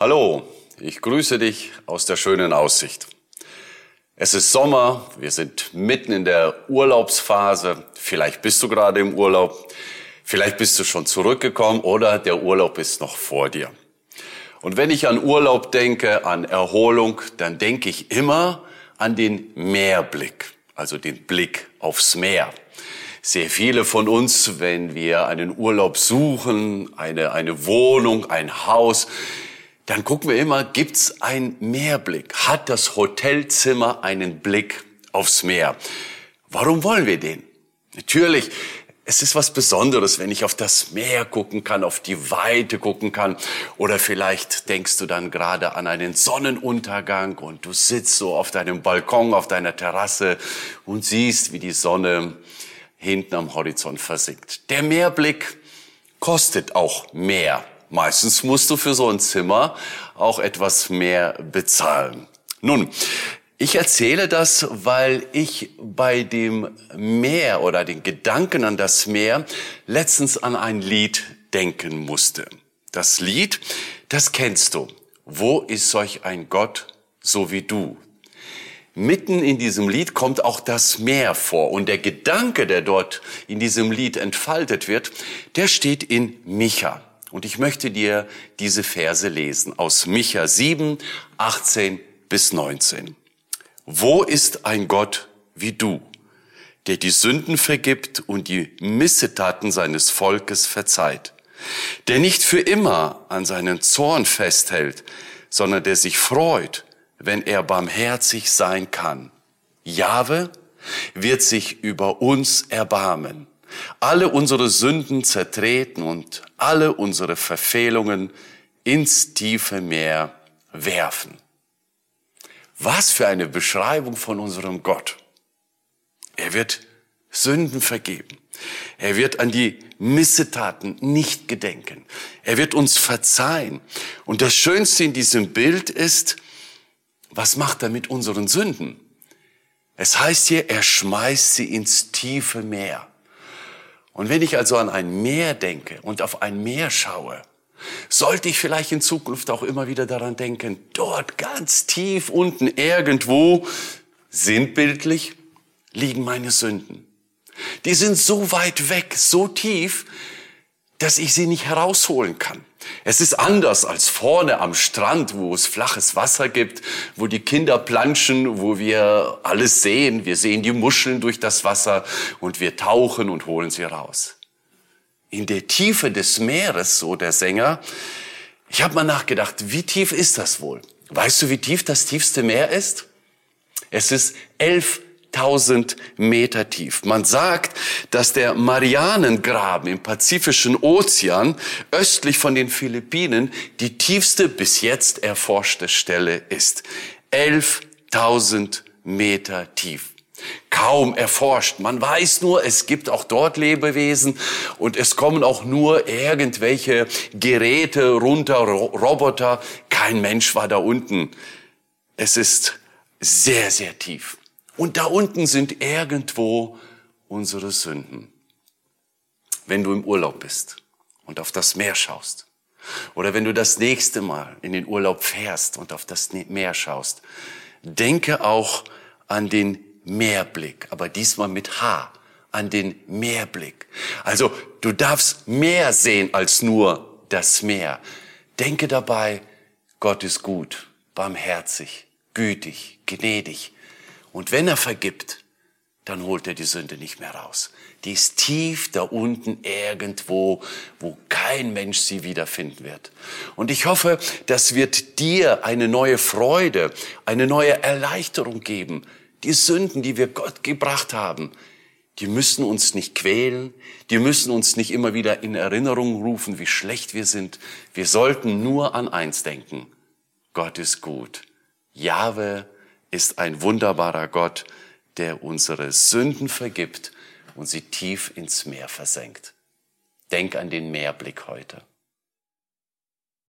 Hallo, ich grüße dich aus der schönen Aussicht. Es ist Sommer, wir sind mitten in der Urlaubsphase. Vielleicht bist du gerade im Urlaub, vielleicht bist du schon zurückgekommen oder der Urlaub ist noch vor dir. Und wenn ich an Urlaub denke, an Erholung, dann denke ich immer an den Meerblick, also den Blick aufs Meer. Sehr viele von uns, wenn wir einen Urlaub suchen, eine, eine Wohnung, ein Haus, dann gucken wir immer, gibt's einen Meerblick? Hat das Hotelzimmer einen Blick aufs Meer? Warum wollen wir den? Natürlich, es ist was Besonderes, wenn ich auf das Meer gucken kann, auf die Weite gucken kann. Oder vielleicht denkst du dann gerade an einen Sonnenuntergang und du sitzt so auf deinem Balkon, auf deiner Terrasse und siehst, wie die Sonne hinten am Horizont versinkt. Der Meerblick kostet auch mehr. Meistens musst du für so ein Zimmer auch etwas mehr bezahlen. Nun, ich erzähle das, weil ich bei dem Meer oder den Gedanken an das Meer letztens an ein Lied denken musste. Das Lied, das kennst du. Wo ist solch ein Gott so wie du? Mitten in diesem Lied kommt auch das Meer vor und der Gedanke, der dort in diesem Lied entfaltet wird, der steht in Micha. Und ich möchte dir diese Verse lesen aus Micha 7, 18 bis 19. Wo ist ein Gott wie du, der die Sünden vergibt und die Missetaten seines Volkes verzeiht, der nicht für immer an seinen Zorn festhält, sondern der sich freut, wenn er barmherzig sein kann. Jahwe wird sich über uns erbarmen alle unsere Sünden zertreten und alle unsere Verfehlungen ins tiefe Meer werfen. Was für eine Beschreibung von unserem Gott. Er wird Sünden vergeben. Er wird an die Missetaten nicht gedenken. Er wird uns verzeihen. Und das Schönste in diesem Bild ist, was macht er mit unseren Sünden? Es heißt hier, er schmeißt sie ins tiefe Meer. Und wenn ich also an ein Meer denke und auf ein Meer schaue, sollte ich vielleicht in Zukunft auch immer wieder daran denken, dort ganz tief unten irgendwo, sinnbildlich, liegen meine Sünden. Die sind so weit weg, so tief, dass ich sie nicht herausholen kann. Es ist anders als vorne am Strand, wo es flaches Wasser gibt, wo die Kinder planschen, wo wir alles sehen. Wir sehen die Muscheln durch das Wasser und wir tauchen und holen sie raus. In der Tiefe des Meeres, so der Sänger, ich habe mal nachgedacht, wie tief ist das wohl? Weißt du, wie tief das tiefste Meer ist? Es ist elf 1000 Meter tief. Man sagt, dass der Marianengraben im Pazifischen Ozean östlich von den Philippinen die tiefste bis jetzt erforschte Stelle ist. 11.000 Meter tief. Kaum erforscht. Man weiß nur, es gibt auch dort Lebewesen und es kommen auch nur irgendwelche Geräte runter, Roboter. Kein Mensch war da unten. Es ist sehr, sehr tief. Und da unten sind irgendwo unsere Sünden. Wenn du im Urlaub bist und auf das Meer schaust, oder wenn du das nächste Mal in den Urlaub fährst und auf das Meer schaust, denke auch an den Meerblick, aber diesmal mit H, an den Meerblick. Also du darfst mehr sehen als nur das Meer. Denke dabei, Gott ist gut, barmherzig, gütig, gnädig. Und wenn er vergibt, dann holt er die Sünde nicht mehr raus. Die ist tief da unten irgendwo, wo kein Mensch sie wiederfinden wird. Und ich hoffe, das wird dir eine neue Freude, eine neue Erleichterung geben. Die Sünden, die wir Gott gebracht haben, die müssen uns nicht quälen, die müssen uns nicht immer wieder in Erinnerung rufen, wie schlecht wir sind. Wir sollten nur an eins denken. Gott ist gut. Jahwe ist ein wunderbarer Gott, der unsere Sünden vergibt und sie tief ins Meer versenkt. Denk an den Meerblick heute.